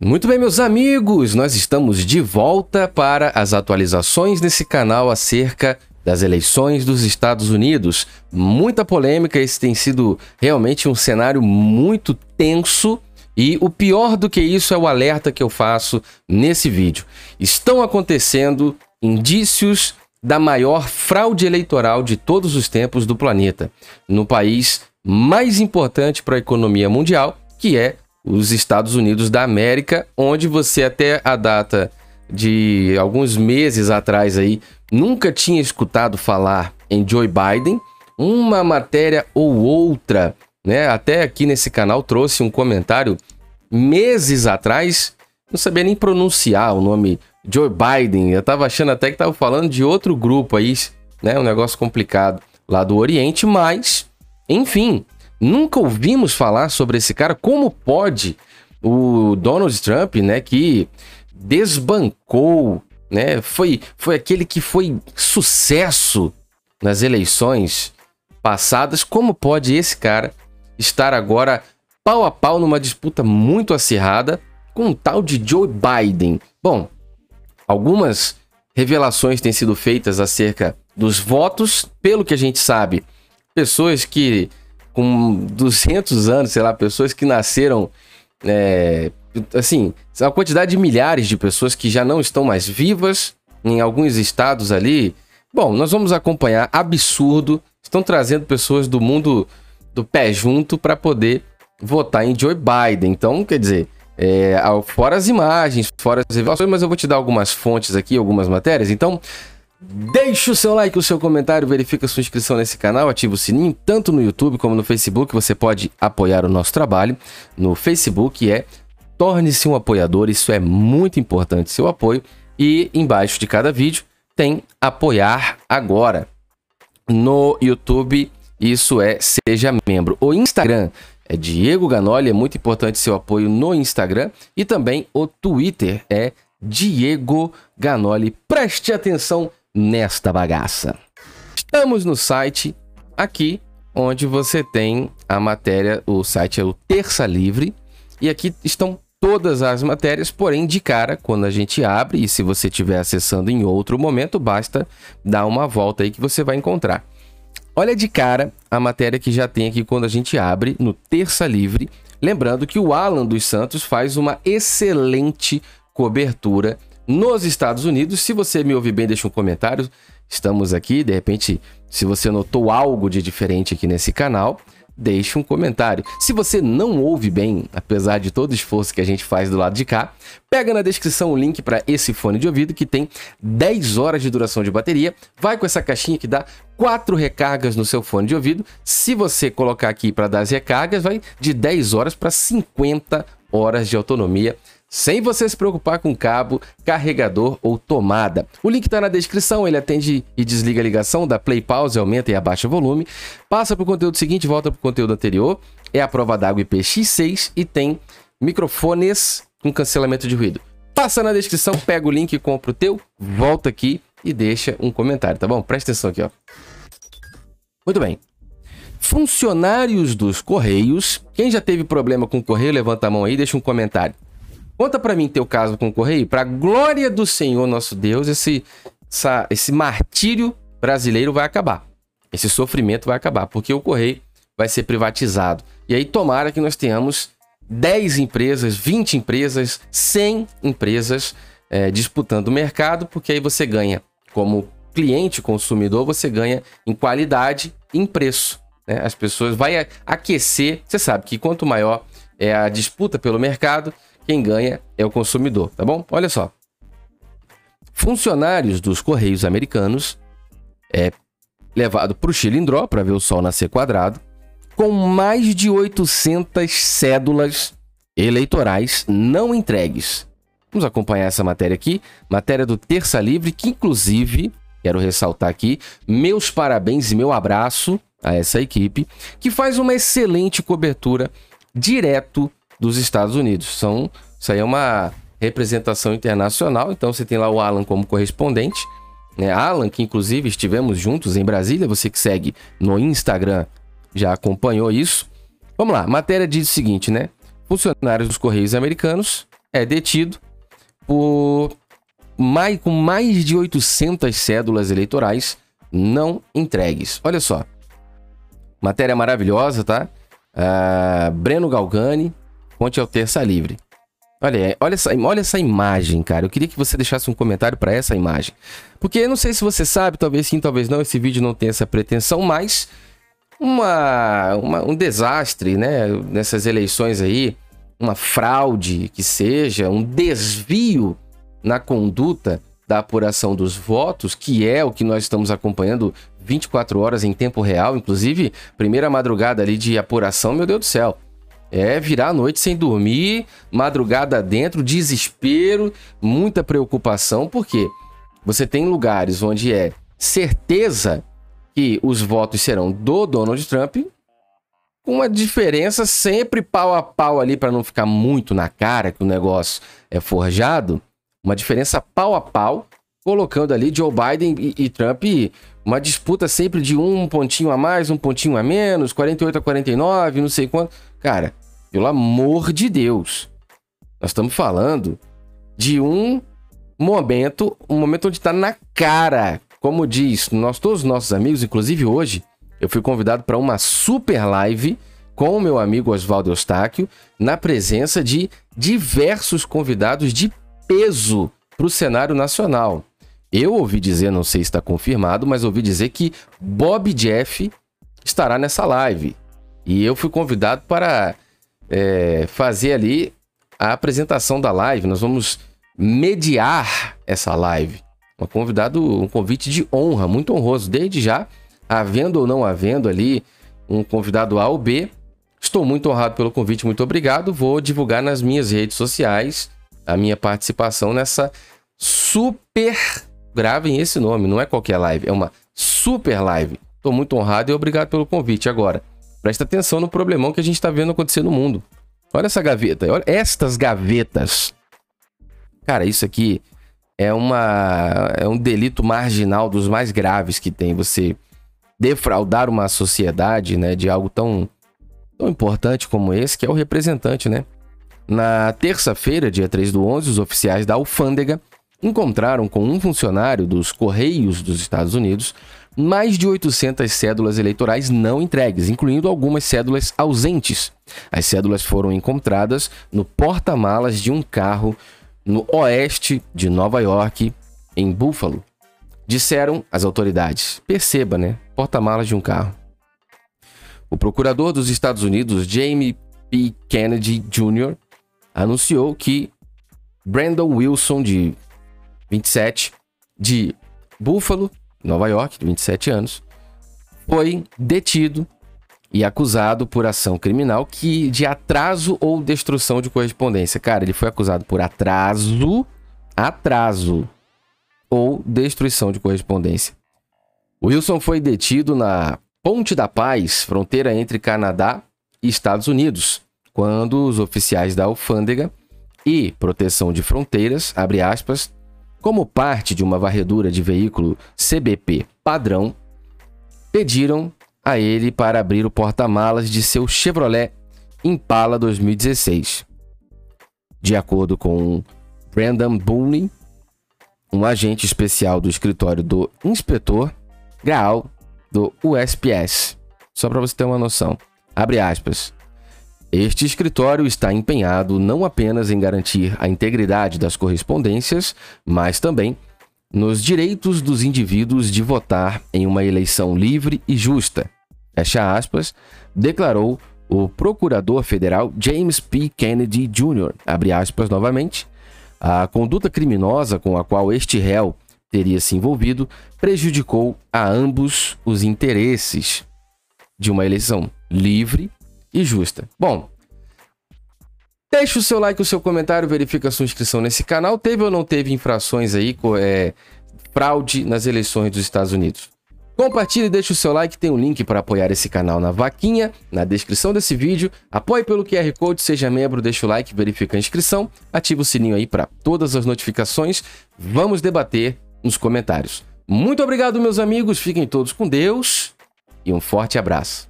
Muito bem, meus amigos, nós estamos de volta para as atualizações nesse canal acerca das eleições dos Estados Unidos. Muita polêmica, esse tem sido realmente um cenário muito tenso. E o pior do que isso é o alerta que eu faço nesse vídeo. Estão acontecendo indícios da maior fraude eleitoral de todos os tempos do planeta, no país mais importante para a economia mundial, que é os Estados Unidos da América, onde você até a data de alguns meses atrás aí nunca tinha escutado falar em Joe Biden, uma matéria ou outra, né? Até aqui nesse canal trouxe um comentário meses atrás, não sabia nem pronunciar o nome Joe Biden. Eu tava achando até que tava falando de outro grupo aí, né? Um negócio complicado lá do Oriente, mas enfim, Nunca ouvimos falar sobre esse cara. Como pode o Donald Trump, né, que desbancou, né, foi, foi aquele que foi sucesso nas eleições passadas. Como pode esse cara estar agora pau a pau numa disputa muito acirrada com um tal de Joe Biden? Bom, algumas revelações têm sido feitas acerca dos votos, pelo que a gente sabe, pessoas que com 200 anos, sei lá, pessoas que nasceram. É, assim, uma quantidade de milhares de pessoas que já não estão mais vivas em alguns estados ali. Bom, nós vamos acompanhar. Absurdo. Estão trazendo pessoas do mundo do pé junto para poder votar em Joe Biden. Então, quer dizer, é, fora as imagens, fora as revelações, mas eu vou te dar algumas fontes aqui, algumas matérias. Então, Deixe o seu like, o seu comentário, verifique a sua inscrição nesse canal, ative o sininho, tanto no YouTube como no Facebook. Você pode apoiar o nosso trabalho. No Facebook é torne-se um apoiador, isso é muito importante, seu apoio. E embaixo de cada vídeo tem apoiar agora. No YouTube, isso é seja membro. O Instagram é Diego Ganoli, é muito importante seu apoio no Instagram. E também o Twitter é Diego Ganoli. Preste atenção nesta bagaça. Estamos no site aqui, onde você tem a matéria, o site é o Terça Livre, e aqui estão todas as matérias, porém de cara, quando a gente abre, e se você estiver acessando em outro momento, basta dar uma volta aí que você vai encontrar. Olha de cara a matéria que já tem aqui quando a gente abre no Terça Livre, lembrando que o Alan dos Santos faz uma excelente cobertura nos Estados Unidos. Se você me ouve bem, deixa um comentário. Estamos aqui, de repente, se você notou algo de diferente aqui nesse canal, deixe um comentário. Se você não ouve bem, apesar de todo o esforço que a gente faz do lado de cá, pega na descrição o link para esse fone de ouvido que tem 10 horas de duração de bateria. Vai com essa caixinha que dá 4 recargas no seu fone de ouvido. Se você colocar aqui para dar as recargas, vai de 10 horas para 50 horas de autonomia sem você se preocupar com cabo, carregador ou tomada. O link está na descrição, ele atende e desliga a ligação, dá play, pause, aumenta e abaixa o volume. Passa para o conteúdo seguinte, volta para o conteúdo anterior. É a prova d'água IPX6 e tem microfones com cancelamento de ruído. Passa na descrição, pega o link, compra o teu, volta aqui e deixa um comentário, tá bom? Presta atenção aqui, ó. Muito bem. Funcionários dos Correios. Quem já teve problema com o correio, levanta a mão aí, deixa um comentário. Conta para mim teu caso com o correio, para glória do Senhor nosso Deus, esse, essa, esse martírio brasileiro vai acabar. Esse sofrimento vai acabar, porque o correio vai ser privatizado. E aí tomara que nós tenhamos 10 empresas, 20 empresas, 100 empresas é, disputando o mercado, porque aí você ganha como cliente, consumidor, você ganha em qualidade e em preço. Né? As pessoas vai aquecer. Você sabe que quanto maior é a disputa pelo mercado, quem ganha é o consumidor, tá bom? Olha só. Funcionários dos Correios Americanos é levado para o Chilindró para ver o sol nascer quadrado, com mais de 800 cédulas eleitorais não entregues. Vamos acompanhar essa matéria aqui, matéria do Terça Livre, que inclusive, quero ressaltar aqui, meus parabéns e meu abraço a essa equipe, que faz uma excelente cobertura direto dos Estados Unidos. São, isso aí é uma representação internacional, então você tem lá o Alan como correspondente. Né? Alan, que inclusive estivemos juntos em Brasília, você que segue no Instagram já acompanhou isso. Vamos lá, matéria diz o seguinte, né? Funcionários dos Correios Americanos é detido por mais, com mais de 800 cédulas eleitorais não entregues. Olha só. Matéria maravilhosa, tá? Uh, Breno Galgani, fonte ao Terça Livre. Olha, olha, essa, olha essa imagem, cara. Eu queria que você deixasse um comentário para essa imagem. Porque eu não sei se você sabe, talvez sim, talvez não. Esse vídeo não tem essa pretensão, mas uma, uma, um desastre, né? Nessas eleições aí, uma fraude que seja, um desvio na conduta da apuração dos votos, que é o que nós estamos acompanhando 24 horas em tempo real, inclusive primeira madrugada ali de apuração, meu Deus do céu. É virar a noite sem dormir, madrugada dentro, desespero, muita preocupação, porque você tem lugares onde é certeza que os votos serão do Donald Trump, com uma diferença sempre pau a pau ali para não ficar muito na cara que o negócio é forjado, uma diferença pau a pau, colocando ali Joe Biden e, e Trump uma disputa sempre de um pontinho a mais, um pontinho a menos, 48 a 49, não sei quanto. Cara, pelo amor de Deus. Nós estamos falando de um momento, um momento onde está na cara. Como diz nós, todos os nossos amigos, inclusive hoje, eu fui convidado para uma super live com o meu amigo Oswaldo Eustáquio, na presença de diversos convidados de peso para o cenário nacional. Eu ouvi dizer, não sei se está confirmado, mas ouvi dizer que Bob Jeff estará nessa live. E eu fui convidado para é, fazer ali a apresentação da live. Nós vamos mediar essa live. Um convidado, um convite de honra, muito honroso, desde já, havendo ou não havendo ali um convidado A ou B. Estou muito honrado pelo convite, muito obrigado. Vou divulgar nas minhas redes sociais a minha participação nessa super. Gravem esse nome, não é qualquer live, é uma super live. Estou muito honrado e obrigado pelo convite. Agora, presta atenção no problemão que a gente está vendo acontecer no mundo. Olha essa gaveta, olha estas gavetas. Cara, isso aqui é, uma, é um delito marginal dos mais graves que tem. Você defraudar uma sociedade né, de algo tão, tão importante como esse, que é o representante, né? Na terça-feira, dia 3 do 11, os oficiais da alfândega encontraram com um funcionário dos Correios dos Estados Unidos mais de 800 cédulas eleitorais não entregues, incluindo algumas cédulas ausentes. As cédulas foram encontradas no porta-malas de um carro no oeste de Nova York, em Buffalo. Disseram as autoridades. Perceba, né? Porta-malas de um carro. O procurador dos Estados Unidos, Jamie P. Kennedy Jr., anunciou que Brandon Wilson, de 27, de Buffalo, Nova York, de 27 anos, foi detido e acusado por ação criminal que de atraso ou destruição de correspondência. Cara, ele foi acusado por atraso, atraso ou destruição de correspondência. Wilson foi detido na Ponte da Paz, fronteira entre Canadá e Estados Unidos, quando os oficiais da alfândega e proteção de fronteiras, abre aspas, como parte de uma varredura de veículo CBP padrão, pediram a ele para abrir o porta-malas de seu Chevrolet Impala 2016. De acordo com Brandon Boone, um agente especial do escritório do inspetor Graal do USPS. Só para você ter uma noção. Abre aspas. Este escritório está empenhado não apenas em garantir a integridade das correspondências, mas também nos direitos dos indivíduos de votar em uma eleição livre e justa. Fecha aspas, declarou o procurador federal James P. Kennedy Jr. Abre aspas novamente. A conduta criminosa com a qual este réu teria se envolvido prejudicou a ambos os interesses de uma eleição livre e justa. Bom, deixa o seu like, o seu comentário, verifica a sua inscrição nesse canal. Teve ou não teve infrações aí, é, fraude nas eleições dos Estados Unidos? Compartilhe e deixe o seu like, tem um link para apoiar esse canal na vaquinha, na descrição desse vídeo. Apoie pelo QR Code, seja membro, deixa o like, verifica a inscrição, ativa o sininho aí para todas as notificações. Vamos debater nos comentários. Muito obrigado, meus amigos, fiquem todos com Deus e um forte abraço.